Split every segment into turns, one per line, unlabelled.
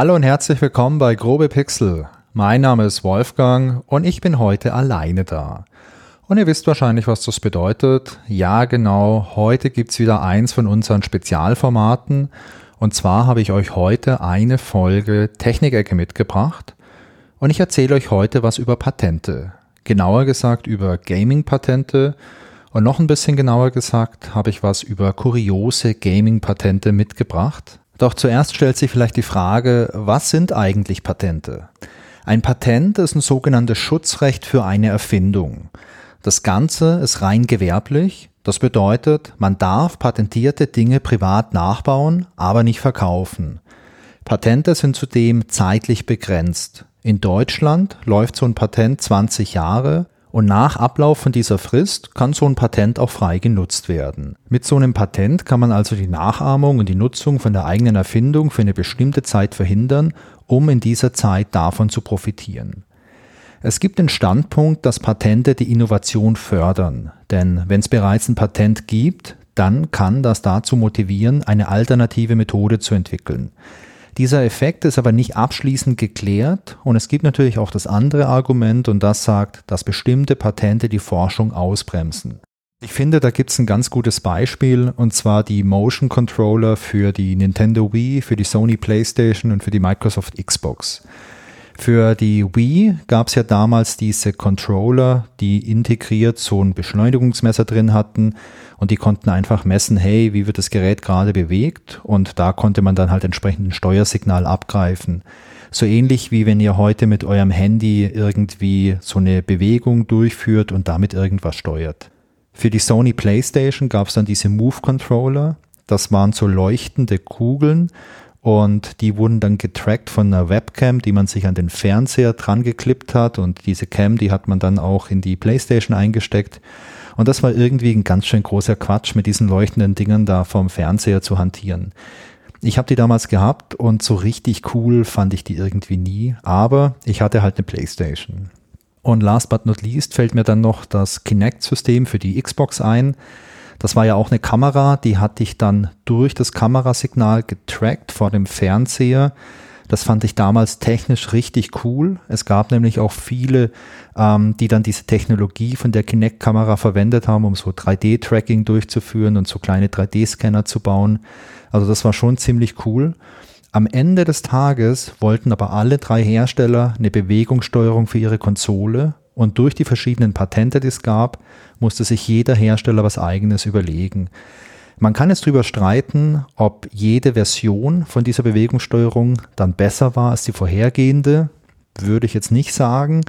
Hallo und herzlich willkommen bei Grobe Pixel. Mein Name ist Wolfgang und ich bin heute alleine da. Und ihr wisst wahrscheinlich, was das bedeutet. Ja, genau, heute gibt's wieder eins von unseren Spezialformaten. Und zwar habe ich euch heute eine Folge Technikecke mitgebracht. Und ich erzähle euch heute was über Patente. Genauer gesagt über Gaming-Patente. Und noch ein bisschen genauer gesagt habe ich was über kuriose Gaming-Patente mitgebracht. Doch zuerst stellt sich vielleicht die Frage, was sind eigentlich Patente? Ein Patent ist ein sogenanntes Schutzrecht für eine Erfindung. Das Ganze ist rein gewerblich. Das bedeutet, man darf patentierte Dinge privat nachbauen, aber nicht verkaufen. Patente sind zudem zeitlich begrenzt. In Deutschland läuft so ein Patent 20 Jahre und nach Ablauf von dieser Frist kann so ein Patent auch frei genutzt werden. Mit so einem Patent kann man also die Nachahmung und die Nutzung von der eigenen Erfindung für eine bestimmte Zeit verhindern, um in dieser Zeit davon zu profitieren. Es gibt den Standpunkt, dass Patente die Innovation fördern, denn wenn es bereits ein Patent gibt, dann kann das dazu motivieren, eine alternative Methode zu entwickeln. Dieser Effekt ist aber nicht abschließend geklärt und es gibt natürlich auch das andere Argument und das sagt, dass bestimmte Patente die Forschung ausbremsen. Ich finde, da gibt es ein ganz gutes Beispiel und zwar die Motion Controller für die Nintendo Wii, für die Sony PlayStation und für die Microsoft Xbox. Für die Wii gab es ja damals diese Controller, die integriert so ein Beschleunigungsmesser drin hatten und die konnten einfach messen, hey, wie wird das Gerät gerade bewegt und da konnte man dann halt entsprechend ein Steuersignal abgreifen. So ähnlich wie wenn ihr heute mit eurem Handy irgendwie so eine Bewegung durchführt und damit irgendwas steuert. Für die Sony PlayStation gab es dann diese Move Controller. Das waren so leuchtende Kugeln und die wurden dann getrackt von einer Webcam, die man sich an den Fernseher dran geklippt hat und diese Cam, die hat man dann auch in die Playstation eingesteckt. Und das war irgendwie ein ganz schön großer Quatsch, mit diesen leuchtenden Dingern da vom Fernseher zu hantieren. Ich habe die damals gehabt und so richtig cool fand ich die irgendwie nie, aber ich hatte halt eine Playstation. Und last but not least fällt mir dann noch das Kinect-System für die Xbox ein. Das war ja auch eine Kamera, die hatte ich dann durch das Kamerasignal getrackt vor dem Fernseher. Das fand ich damals technisch richtig cool. Es gab nämlich auch viele, ähm, die dann diese Technologie von der Kinect-Kamera verwendet haben, um so 3D-Tracking durchzuführen und so kleine 3D-Scanner zu bauen. Also das war schon ziemlich cool. Am Ende des Tages wollten aber alle drei Hersteller eine Bewegungssteuerung für ihre Konsole und durch die verschiedenen Patente, die es gab, musste sich jeder Hersteller was eigenes überlegen. Man kann jetzt darüber streiten, ob jede Version von dieser Bewegungssteuerung dann besser war als die vorhergehende. Würde ich jetzt nicht sagen,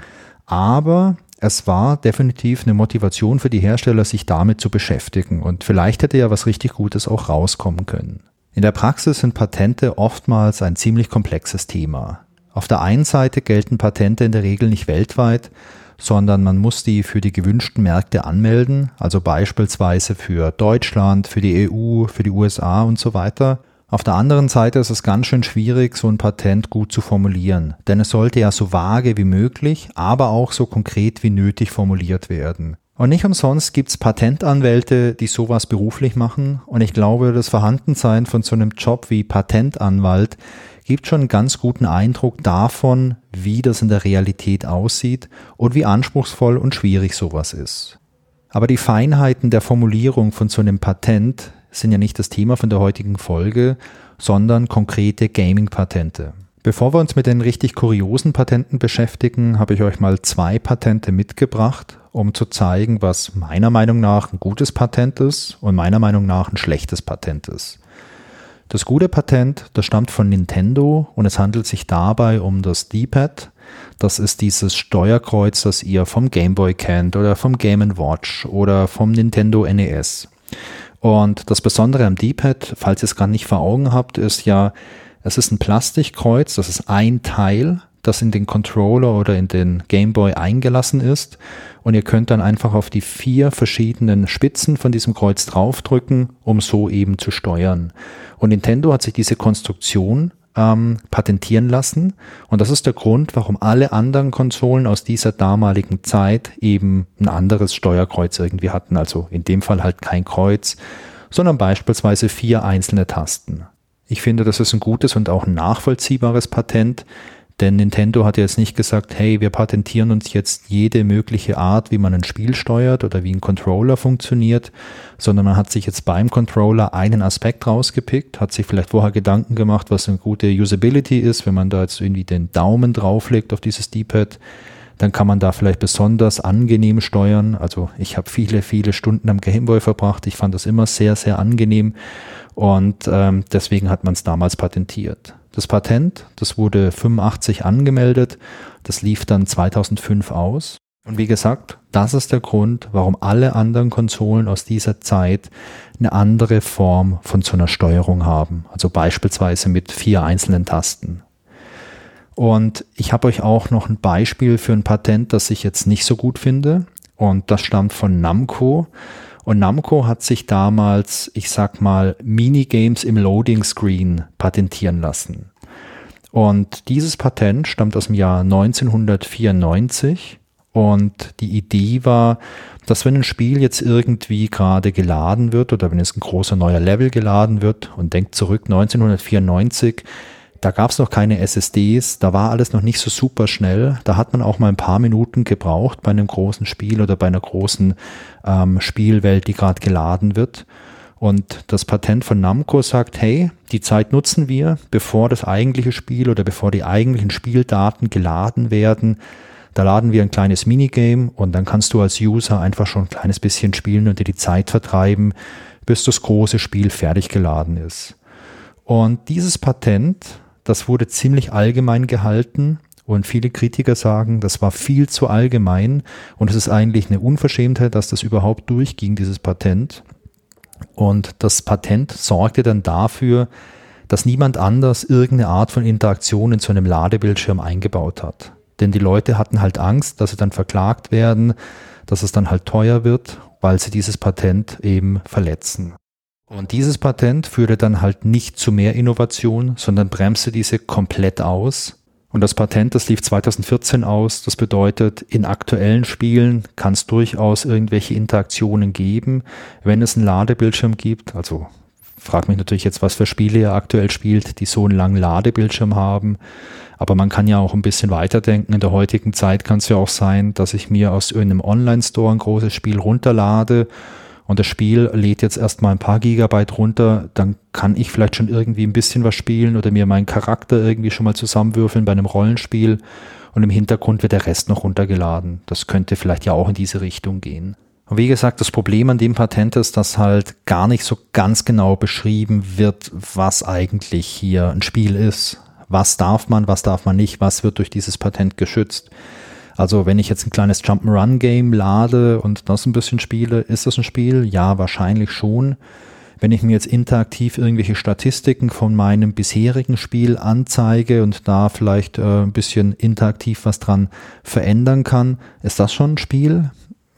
aber es war definitiv eine Motivation für die Hersteller, sich damit zu beschäftigen und vielleicht hätte ja was richtig Gutes auch rauskommen können. In der Praxis sind Patente oftmals ein ziemlich komplexes Thema. Auf der einen Seite gelten Patente in der Regel nicht weltweit, sondern man muss die für die gewünschten Märkte anmelden, also beispielsweise für Deutschland, für die EU, für die USA und so weiter. Auf der anderen Seite ist es ganz schön schwierig, so ein Patent gut zu formulieren, denn es sollte ja so vage wie möglich, aber auch so konkret wie nötig formuliert werden. Und nicht umsonst gibt's Patentanwälte, die sowas beruflich machen. Und ich glaube, das Vorhandensein von so einem Job wie Patentanwalt gibt schon einen ganz guten Eindruck davon, wie das in der Realität aussieht und wie anspruchsvoll und schwierig sowas ist. Aber die Feinheiten der Formulierung von so einem Patent sind ja nicht das Thema von der heutigen Folge, sondern konkrete Gaming-Patente. Bevor wir uns mit den richtig kuriosen Patenten beschäftigen, habe ich euch mal zwei Patente mitgebracht, um zu zeigen, was meiner Meinung nach ein gutes Patent ist und meiner Meinung nach ein schlechtes Patent ist. Das gute Patent, das stammt von Nintendo und es handelt sich dabei um das D-Pad. Das ist dieses Steuerkreuz, das ihr vom Game Boy kennt oder vom Game Watch oder vom Nintendo NES. Und das Besondere am D-Pad, falls ihr es gerade nicht vor Augen habt, ist ja, es ist ein Plastikkreuz, das ist ein Teil, das in den Controller oder in den Game Boy eingelassen ist und ihr könnt dann einfach auf die vier verschiedenen Spitzen von diesem Kreuz draufdrücken, um so eben zu steuern. Und Nintendo hat sich diese Konstruktion ähm, patentieren lassen und das ist der Grund, warum alle anderen Konsolen aus dieser damaligen Zeit eben ein anderes Steuerkreuz irgendwie hatten. Also in dem Fall halt kein Kreuz, sondern beispielsweise vier einzelne Tasten. Ich finde, das ist ein gutes und auch nachvollziehbares Patent, denn Nintendo hat jetzt nicht gesagt, hey, wir patentieren uns jetzt jede mögliche Art, wie man ein Spiel steuert oder wie ein Controller funktioniert, sondern man hat sich jetzt beim Controller einen Aspekt rausgepickt, hat sich vielleicht vorher Gedanken gemacht, was eine gute Usability ist, wenn man da jetzt irgendwie den Daumen drauflegt auf dieses D-Pad, dann kann man da vielleicht besonders angenehm steuern. Also ich habe viele, viele Stunden am Gameboy verbracht. Ich fand das immer sehr, sehr angenehm und ähm, deswegen hat man es damals patentiert. Das Patent, das wurde 85 angemeldet, das lief dann 2005 aus. Und wie gesagt, das ist der Grund, warum alle anderen Konsolen aus dieser Zeit eine andere Form von so einer Steuerung haben. Also beispielsweise mit vier einzelnen Tasten. Und ich habe euch auch noch ein Beispiel für ein Patent, das ich jetzt nicht so gut finde. Und das stammt von Namco. Und Namco hat sich damals, ich sag mal, Minigames im Loading Screen patentieren lassen. Und dieses Patent stammt aus dem Jahr 1994 und die Idee war, dass wenn ein Spiel jetzt irgendwie gerade geladen wird oder wenn es ein großer neuer Level geladen wird und denkt zurück 1994, da gab es noch keine SSDs, da war alles noch nicht so super schnell. Da hat man auch mal ein paar Minuten gebraucht bei einem großen Spiel oder bei einer großen ähm, Spielwelt, die gerade geladen wird. Und das Patent von Namco sagt, hey, die Zeit nutzen wir, bevor das eigentliche Spiel oder bevor die eigentlichen Spieldaten geladen werden. Da laden wir ein kleines Minigame und dann kannst du als User einfach schon ein kleines bisschen spielen und dir die Zeit vertreiben, bis das große Spiel fertig geladen ist. Und dieses Patent das wurde ziemlich allgemein gehalten und viele Kritiker sagen, das war viel zu allgemein und es ist eigentlich eine Unverschämtheit, dass das überhaupt durchging, dieses Patent. Und das Patent sorgte dann dafür, dass niemand anders irgendeine Art von Interaktion in so einem Ladebildschirm eingebaut hat. Denn die Leute hatten halt Angst, dass sie dann verklagt werden, dass es dann halt teuer wird, weil sie dieses Patent eben verletzen. Und dieses Patent führte dann halt nicht zu mehr Innovation, sondern bremste diese komplett aus. Und das Patent, das lief 2014 aus. Das bedeutet, in aktuellen Spielen kann es durchaus irgendwelche Interaktionen geben, wenn es einen Ladebildschirm gibt. Also frag mich natürlich jetzt, was für Spiele ihr aktuell spielt, die so einen langen Ladebildschirm haben. Aber man kann ja auch ein bisschen weiterdenken. In der heutigen Zeit kann es ja auch sein, dass ich mir aus irgendeinem Online-Store ein großes Spiel runterlade und das Spiel lädt jetzt erstmal ein paar Gigabyte runter, dann kann ich vielleicht schon irgendwie ein bisschen was spielen oder mir meinen Charakter irgendwie schon mal zusammenwürfeln bei einem Rollenspiel und im Hintergrund wird der Rest noch runtergeladen. Das könnte vielleicht ja auch in diese Richtung gehen. Und wie gesagt, das Problem an dem Patent ist, dass halt gar nicht so ganz genau beschrieben wird, was eigentlich hier ein Spiel ist. Was darf man, was darf man nicht, was wird durch dieses Patent geschützt. Also wenn ich jetzt ein kleines Jump'n'Run-Game lade und das ein bisschen spiele, ist das ein Spiel? Ja, wahrscheinlich schon. Wenn ich mir jetzt interaktiv irgendwelche Statistiken von meinem bisherigen Spiel anzeige und da vielleicht äh, ein bisschen interaktiv was dran verändern kann, ist das schon ein Spiel?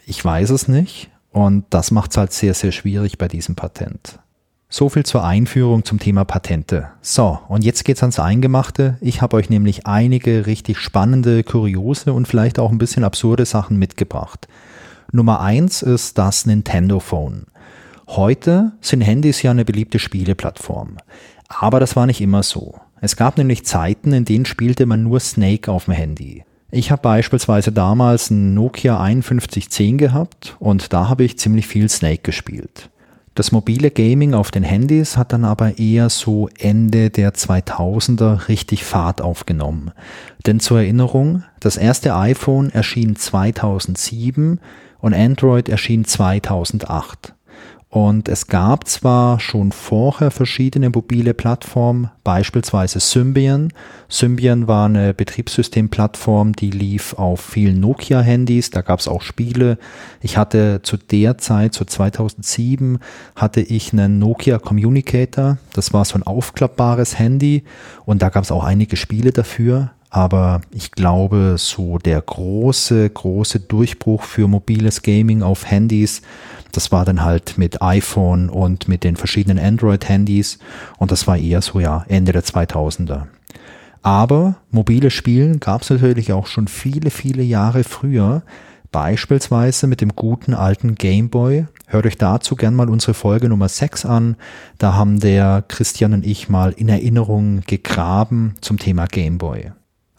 Ich weiß es nicht. Und das macht es halt sehr, sehr schwierig bei diesem Patent. So viel zur Einführung zum Thema Patente. So, und jetzt geht's ans Eingemachte. Ich habe euch nämlich einige richtig spannende, kuriose und vielleicht auch ein bisschen absurde Sachen mitgebracht. Nummer eins ist das Nintendo Phone. Heute sind Handys ja eine beliebte Spieleplattform. Aber das war nicht immer so. Es gab nämlich Zeiten, in denen spielte man nur Snake auf dem Handy. Ich habe beispielsweise damals ein Nokia 5110 gehabt und da habe ich ziemlich viel Snake gespielt. Das mobile Gaming auf den Handys hat dann aber eher so Ende der 2000er richtig Fahrt aufgenommen. Denn zur Erinnerung, das erste iPhone erschien 2007 und Android erschien 2008. Und es gab zwar schon vorher verschiedene mobile Plattformen, beispielsweise Symbian. Symbian war eine Betriebssystemplattform, die lief auf vielen Nokia-Handys, da gab es auch Spiele. Ich hatte zu der Zeit, so 2007, hatte ich einen Nokia Communicator. Das war so ein aufklappbares Handy und da gab es auch einige Spiele dafür. Aber ich glaube, so der große, große Durchbruch für mobiles Gaming auf Handys, das war dann halt mit iPhone und mit den verschiedenen Android-Handys und das war eher so ja Ende der 2000er. Aber mobile Spielen gab es natürlich auch schon viele, viele Jahre früher, Beispielsweise mit dem guten alten Game Boy. Hört euch dazu gern mal unsere Folge Nummer 6 an. Da haben der Christian und ich mal in Erinnerung gegraben zum Thema Game Boy.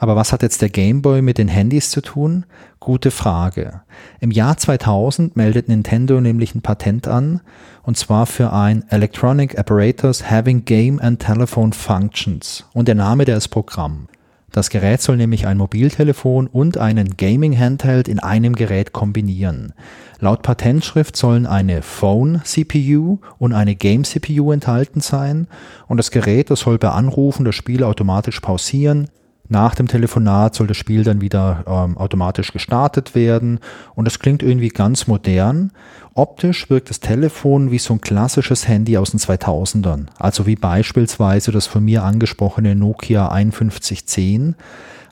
Aber was hat jetzt der Game Boy mit den Handys zu tun? Gute Frage. Im Jahr 2000 meldet Nintendo nämlich ein Patent an, und zwar für ein Electronic Apparatus Having Game and Telephone Functions. Und der Name, der ist Programm. Das Gerät soll nämlich ein Mobiltelefon und einen Gaming-Handheld in einem Gerät kombinieren. Laut Patentschrift sollen eine Phone-CPU und eine Game-CPU enthalten sein und das Gerät, das soll bei Anrufen das Spiel automatisch pausieren, nach dem Telefonat soll das Spiel dann wieder ähm, automatisch gestartet werden und es klingt irgendwie ganz modern. Optisch wirkt das Telefon wie so ein klassisches Handy aus den 2000ern, also wie beispielsweise das von mir angesprochene Nokia 5110.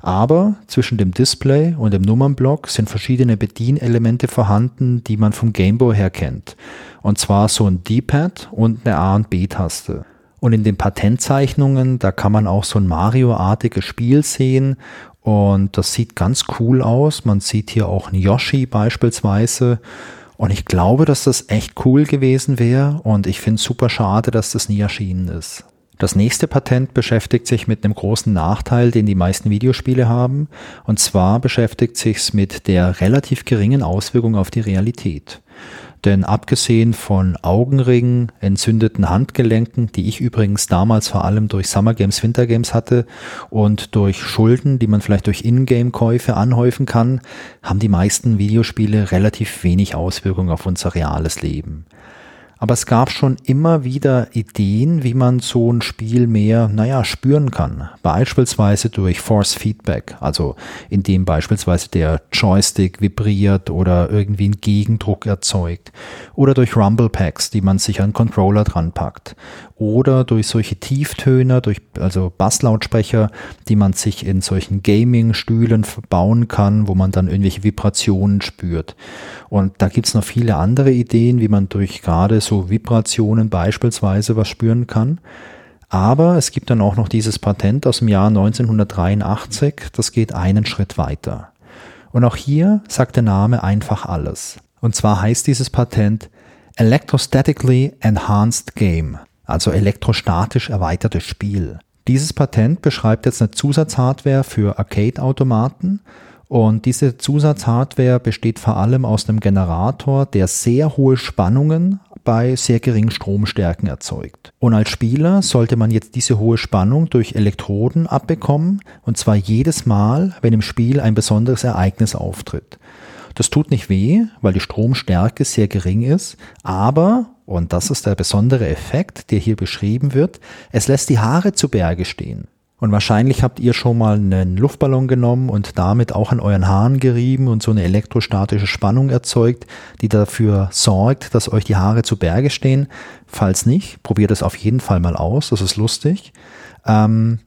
Aber zwischen dem Display und dem Nummernblock sind verschiedene Bedienelemente vorhanden, die man vom Gameboy her kennt. Und zwar so ein D-Pad und eine A- und B-Taste. Und in den Patentzeichnungen, da kann man auch so ein Mario-artiges Spiel sehen und das sieht ganz cool aus. Man sieht hier auch ein Yoshi beispielsweise. Und ich glaube, dass das echt cool gewesen wäre und ich finde es super schade, dass das nie erschienen ist. Das nächste Patent beschäftigt sich mit einem großen Nachteil, den die meisten Videospiele haben. Und zwar beschäftigt sich es mit der relativ geringen Auswirkung auf die Realität. Denn abgesehen von Augenringen, entzündeten Handgelenken, die ich übrigens damals vor allem durch Summer Games, Winter Games hatte und durch Schulden, die man vielleicht durch Ingame-Käufe anhäufen kann, haben die meisten Videospiele relativ wenig Auswirkungen auf unser reales Leben. Aber es gab schon immer wieder Ideen, wie man so ein Spiel mehr, naja, spüren kann. Beispielsweise durch Force Feedback, also indem beispielsweise der Joystick vibriert oder irgendwie einen Gegendruck erzeugt. Oder durch Rumble Packs, die man sich an Controller dran packt. Oder durch solche Tieftöner, durch, also Basslautsprecher, die man sich in solchen Gaming-Stühlen bauen kann, wo man dann irgendwelche Vibrationen spürt. Und da gibt's noch viele andere Ideen, wie man durch gerade so Vibrationen beispielsweise was spüren kann. Aber es gibt dann auch noch dieses Patent aus dem Jahr 1983, das geht einen Schritt weiter. Und auch hier sagt der Name einfach alles. Und zwar heißt dieses Patent Electrostatically Enhanced Game, also elektrostatisch erweitertes Spiel. Dieses Patent beschreibt jetzt eine Zusatzhardware für Arcade-Automaten und diese Zusatzhardware besteht vor allem aus einem Generator, der sehr hohe Spannungen bei sehr geringen Stromstärken erzeugt. Und als Spieler sollte man jetzt diese hohe Spannung durch Elektroden abbekommen, und zwar jedes Mal, wenn im Spiel ein besonderes Ereignis auftritt. Das tut nicht weh, weil die Stromstärke sehr gering ist, aber, und das ist der besondere Effekt, der hier beschrieben wird, es lässt die Haare zu Berge stehen. Und wahrscheinlich habt ihr schon mal einen Luftballon genommen und damit auch an euren Haaren gerieben und so eine elektrostatische Spannung erzeugt, die dafür sorgt, dass euch die Haare zu Berge stehen. Falls nicht, probiert es auf jeden Fall mal aus, das ist lustig. Ähm,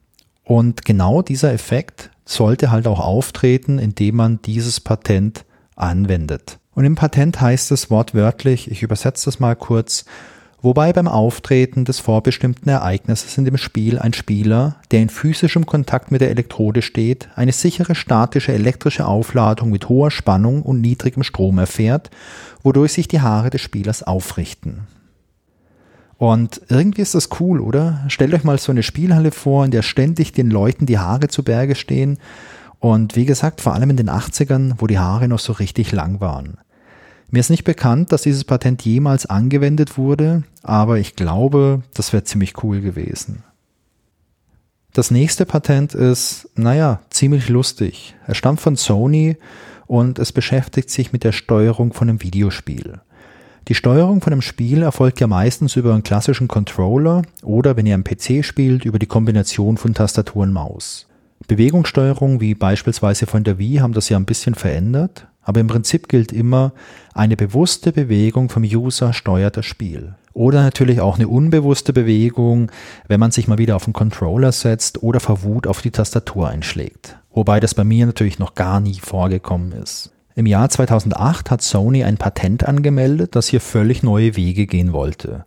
und genau dieser Effekt sollte halt auch auftreten, indem man dieses Patent anwendet. Und im Patent heißt es wortwörtlich, ich übersetze das mal kurz, wobei beim Auftreten des vorbestimmten Ereignisses in dem Spiel ein Spieler, der in physischem Kontakt mit der Elektrode steht, eine sichere statische elektrische Aufladung mit hoher Spannung und niedrigem Strom erfährt, wodurch sich die Haare des Spielers aufrichten. Und irgendwie ist das cool, oder? Stellt euch mal so eine Spielhalle vor, in der ständig den Leuten die Haare zu Berge stehen. Und wie gesagt, vor allem in den 80ern, wo die Haare noch so richtig lang waren. Mir ist nicht bekannt, dass dieses Patent jemals angewendet wurde, aber ich glaube, das wäre ziemlich cool gewesen. Das nächste Patent ist, naja, ziemlich lustig. Es stammt von Sony und es beschäftigt sich mit der Steuerung von einem Videospiel. Die Steuerung von einem Spiel erfolgt ja meistens über einen klassischen Controller oder, wenn ihr am PC spielt, über die Kombination von Tastatur und Maus. Bewegungssteuerung wie beispielsweise von der Wii haben das ja ein bisschen verändert, aber im Prinzip gilt immer, eine bewusste Bewegung vom User steuert das Spiel. Oder natürlich auch eine unbewusste Bewegung, wenn man sich mal wieder auf den Controller setzt oder vor Wut auf die Tastatur einschlägt. Wobei das bei mir natürlich noch gar nie vorgekommen ist. Im Jahr 2008 hat Sony ein Patent angemeldet, das hier völlig neue Wege gehen wollte.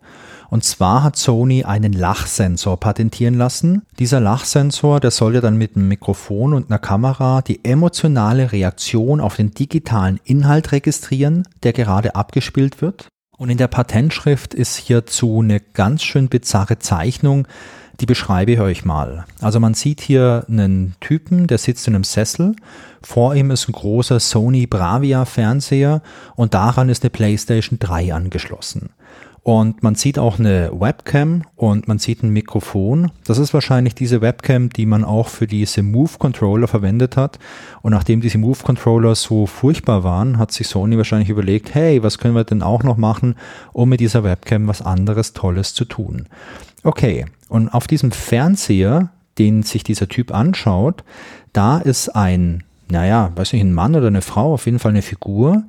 Und zwar hat Sony einen Lachsensor patentieren lassen. Dieser Lachsensor, der soll ja dann mit einem Mikrofon und einer Kamera die emotionale Reaktion auf den digitalen Inhalt registrieren, der gerade abgespielt wird. Und in der Patentschrift ist hierzu eine ganz schön bizarre Zeichnung, die beschreibe ich euch mal. Also man sieht hier einen Typen, der sitzt in einem Sessel. Vor ihm ist ein großer Sony Bravia Fernseher und daran ist eine PlayStation 3 angeschlossen. Und man sieht auch eine Webcam und man sieht ein Mikrofon. Das ist wahrscheinlich diese Webcam, die man auch für diese Move Controller verwendet hat. Und nachdem diese Move Controller so furchtbar waren, hat sich Sony wahrscheinlich überlegt, hey, was können wir denn auch noch machen, um mit dieser Webcam was anderes Tolles zu tun. Okay, und auf diesem Fernseher, den sich dieser Typ anschaut, da ist ein, naja, weiß nicht, ein Mann oder eine Frau, auf jeden Fall eine Figur,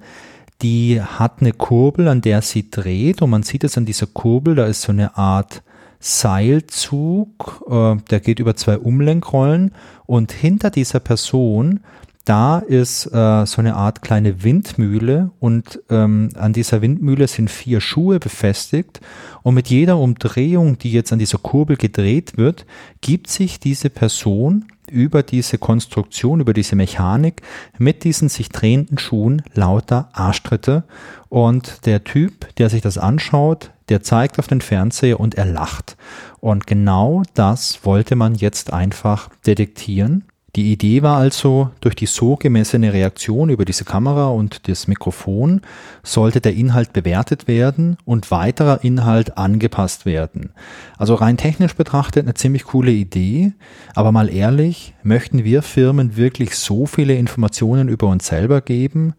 die hat eine Kurbel, an der sie dreht und man sieht es an dieser Kurbel, da ist so eine Art Seilzug, äh, der geht über zwei Umlenkrollen und hinter dieser Person da ist äh, so eine Art kleine Windmühle und ähm, an dieser Windmühle sind vier Schuhe befestigt und mit jeder Umdrehung, die jetzt an dieser Kurbel gedreht wird, gibt sich diese Person über diese Konstruktion, über diese Mechanik mit diesen sich drehenden Schuhen lauter Arschtritte und der Typ, der sich das anschaut, der zeigt auf den Fernseher und er lacht. Und genau das wollte man jetzt einfach detektieren die Idee war also, durch die so gemessene Reaktion über diese Kamera und das Mikrofon sollte der Inhalt bewertet werden und weiterer Inhalt angepasst werden. Also rein technisch betrachtet eine ziemlich coole Idee, aber mal ehrlich, möchten wir Firmen wirklich so viele Informationen über uns selber geben?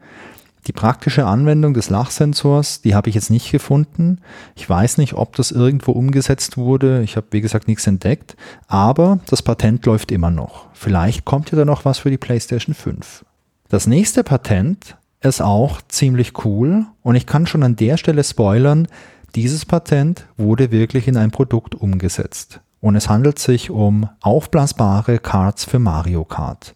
Die praktische Anwendung des Lachsensors, die habe ich jetzt nicht gefunden. Ich weiß nicht, ob das irgendwo umgesetzt wurde. Ich habe, wie gesagt, nichts entdeckt. Aber das Patent läuft immer noch. Vielleicht kommt ja da noch was für die PlayStation 5. Das nächste Patent ist auch ziemlich cool und ich kann schon an der Stelle spoilern, dieses Patent wurde wirklich in ein Produkt umgesetzt. Und es handelt sich um aufblasbare Cards für Mario Kart.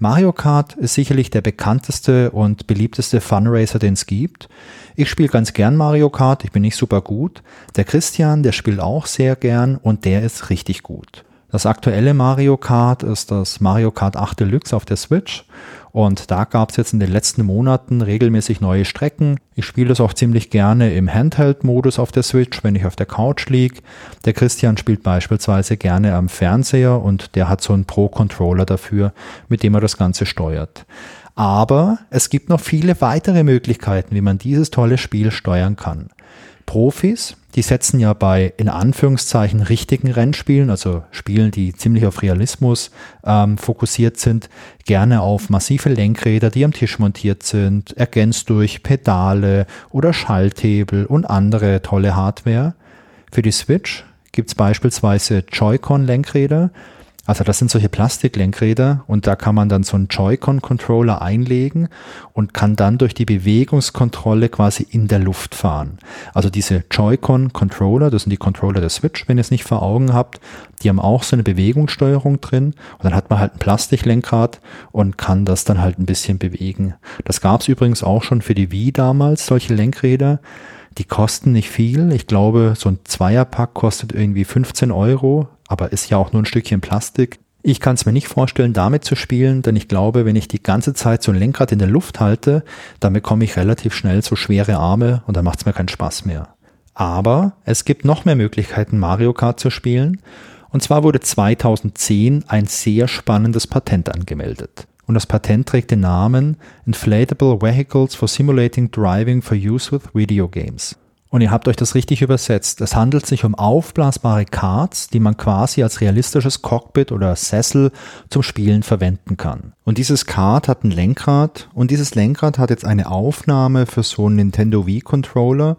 Mario Kart ist sicherlich der bekannteste und beliebteste Funracer, den es gibt. Ich spiele ganz gern Mario Kart, ich bin nicht super gut. Der Christian, der spielt auch sehr gern und der ist richtig gut. Das aktuelle Mario Kart ist das Mario Kart 8 Deluxe auf der Switch und da gab es jetzt in den letzten Monaten regelmäßig neue Strecken. Ich spiele es auch ziemlich gerne im Handheld-Modus auf der Switch, wenn ich auf der Couch liege. Der Christian spielt beispielsweise gerne am Fernseher und der hat so einen Pro-Controller dafür, mit dem er das Ganze steuert. Aber es gibt noch viele weitere Möglichkeiten, wie man dieses tolle Spiel steuern kann. Profis, die setzen ja bei in Anführungszeichen richtigen Rennspielen, also Spielen, die ziemlich auf Realismus ähm, fokussiert sind, gerne auf massive Lenkräder, die am Tisch montiert sind, ergänzt durch Pedale oder Schalthebel und andere tolle Hardware. Für die Switch gibt es beispielsweise Joy-Con-Lenkräder, also das sind solche Plastiklenkräder und da kann man dann so einen Joy-Con-Controller einlegen und kann dann durch die Bewegungskontrolle quasi in der Luft fahren. Also diese Joy-Con-Controller, das sind die Controller der Switch, wenn ihr es nicht vor Augen habt, die haben auch so eine Bewegungssteuerung drin und dann hat man halt ein Plastiklenkrad und kann das dann halt ein bisschen bewegen. Das gab es übrigens auch schon für die Wii damals, solche Lenkräder. Die kosten nicht viel. Ich glaube, so ein Zweierpack kostet irgendwie 15 Euro, aber ist ja auch nur ein Stückchen Plastik. Ich kann es mir nicht vorstellen, damit zu spielen, denn ich glaube, wenn ich die ganze Zeit so ein Lenkrad in der Luft halte, dann bekomme ich relativ schnell so schwere Arme und dann macht es mir keinen Spaß mehr. Aber es gibt noch mehr Möglichkeiten, Mario Kart zu spielen. Und zwar wurde 2010 ein sehr spannendes Patent angemeldet. Und das Patent trägt den Namen Inflatable Vehicles for Simulating Driving for Use with Video Games. Und ihr habt euch das richtig übersetzt. Es handelt sich um aufblasbare Karts, die man quasi als realistisches Cockpit oder Sessel zum Spielen verwenden kann. Und dieses Kart hat ein Lenkrad und dieses Lenkrad hat jetzt eine Aufnahme für so einen Nintendo Wii Controller.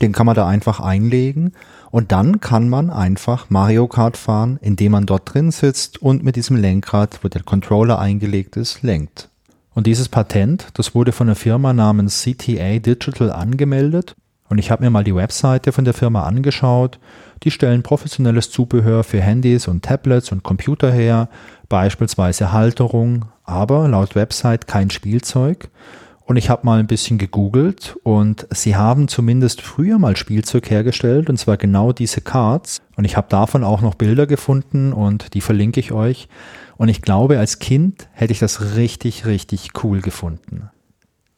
Den kann man da einfach einlegen und dann kann man einfach Mario Kart fahren, indem man dort drin sitzt und mit diesem Lenkrad, wo der Controller eingelegt ist, lenkt. Und dieses Patent, das wurde von einer Firma namens CTA Digital angemeldet und ich habe mir mal die Webseite von der Firma angeschaut. Die stellen professionelles Zubehör für Handys und Tablets und Computer her, beispielsweise Halterung, aber laut Website kein Spielzeug. Und ich habe mal ein bisschen gegoogelt und sie haben zumindest früher mal Spielzeug hergestellt und zwar genau diese Cards. Und ich habe davon auch noch Bilder gefunden und die verlinke ich euch. Und ich glaube, als Kind hätte ich das richtig, richtig cool gefunden.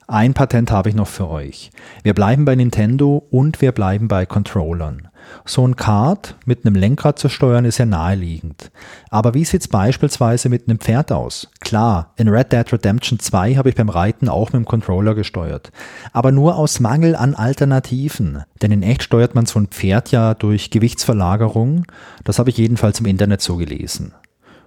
Ein Patent habe ich noch für euch. Wir bleiben bei Nintendo und wir bleiben bei Controllern. So ein Kart mit einem Lenkrad zu steuern ist ja naheliegend. Aber wie sieht's beispielsweise mit einem Pferd aus? Klar, in Red Dead Redemption 2 habe ich beim Reiten auch mit dem Controller gesteuert. Aber nur aus Mangel an Alternativen. Denn in echt steuert man so ein Pferd ja durch Gewichtsverlagerung. Das habe ich jedenfalls im Internet so gelesen.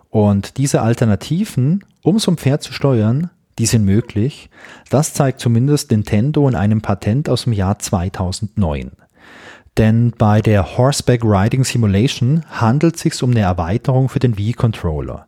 Und diese Alternativen, um so ein Pferd zu steuern, die sind möglich. Das zeigt zumindest Nintendo in einem Patent aus dem Jahr 2009. Denn bei der Horseback Riding Simulation handelt es sich um eine Erweiterung für den Wii-Controller.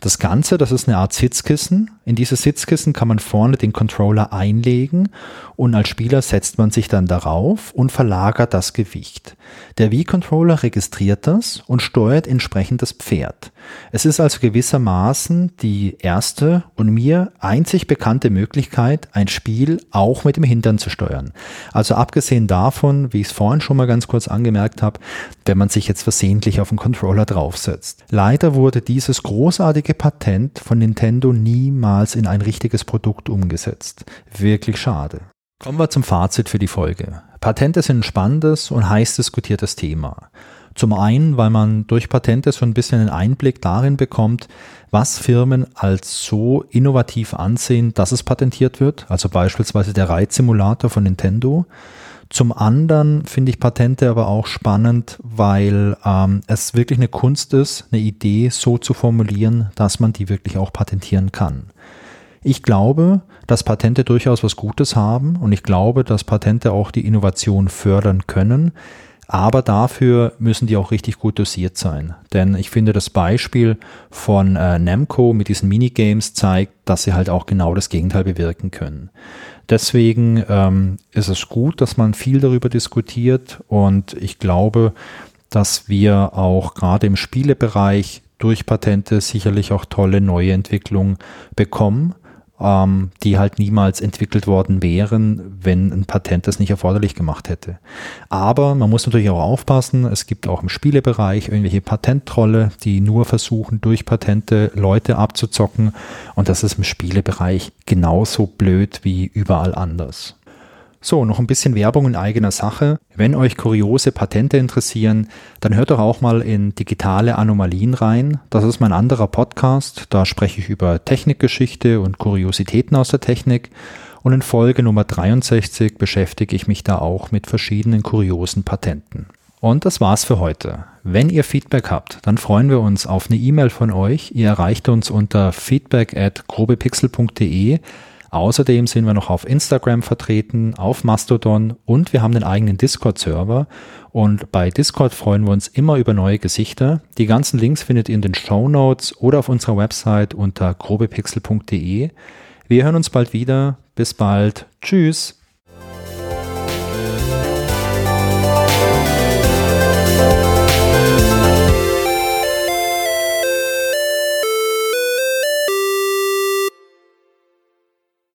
Das Ganze, das ist eine Art Sitzkissen. In dieses Sitzkissen kann man vorne den Controller einlegen und als Spieler setzt man sich dann darauf und verlagert das Gewicht. Der Wii-Controller registriert das und steuert entsprechend das Pferd. Es ist also gewissermaßen die erste und mir einzig bekannte Möglichkeit, ein Spiel auch mit dem Hintern zu steuern. Also abgesehen davon, wie ich es vorhin schon mal ganz kurz angemerkt habe, wenn man sich jetzt versehentlich auf den Controller draufsetzt. Leider wurde dieses großartige Patent von Nintendo niemals in ein richtiges Produkt umgesetzt. Wirklich schade. Kommen wir zum Fazit für die Folge. Patente sind ein spannendes und heiß diskutiertes Thema. Zum einen, weil man durch Patente so ein bisschen einen Einblick darin bekommt, was Firmen als so innovativ ansehen, dass es patentiert wird, also beispielsweise der Reitsimulator von Nintendo. Zum anderen finde ich Patente aber auch spannend, weil ähm, es wirklich eine Kunst ist, eine Idee so zu formulieren, dass man die wirklich auch patentieren kann. Ich glaube, dass Patente durchaus was Gutes haben und ich glaube, dass Patente auch die Innovation fördern können. Aber dafür müssen die auch richtig gut dosiert sein. Denn ich finde, das Beispiel von äh, Namco mit diesen Minigames zeigt, dass sie halt auch genau das Gegenteil bewirken können. Deswegen ähm, ist es gut, dass man viel darüber diskutiert und ich glaube, dass wir auch gerade im Spielebereich durch Patente sicherlich auch tolle neue Entwicklungen bekommen ähm, die halt niemals entwickelt worden wären, wenn ein Patent das nicht erforderlich gemacht hätte. Aber man muss natürlich auch aufpassen, es gibt auch im Spielebereich irgendwelche Patenttrolle, die nur versuchen, durch Patente Leute abzuzocken und das ist im Spielebereich genauso blöd wie überall anders. So, noch ein bisschen Werbung in eigener Sache. Wenn euch kuriose Patente interessieren, dann hört doch auch mal in Digitale Anomalien rein. Das ist mein anderer Podcast. Da spreche ich über Technikgeschichte und Kuriositäten aus der Technik. Und in Folge Nummer 63 beschäftige ich mich da auch mit verschiedenen kuriosen Patenten. Und das war's für heute. Wenn ihr Feedback habt, dann freuen wir uns auf eine E-Mail von euch. Ihr erreicht uns unter feedback at grobepixel.de. Außerdem sind wir noch auf Instagram vertreten, auf Mastodon und wir haben einen eigenen Discord-Server. Und bei Discord freuen wir uns immer über neue Gesichter. Die ganzen Links findet ihr in den Show Notes oder auf unserer Website unter grobepixel.de. Wir hören uns bald wieder. Bis bald. Tschüss.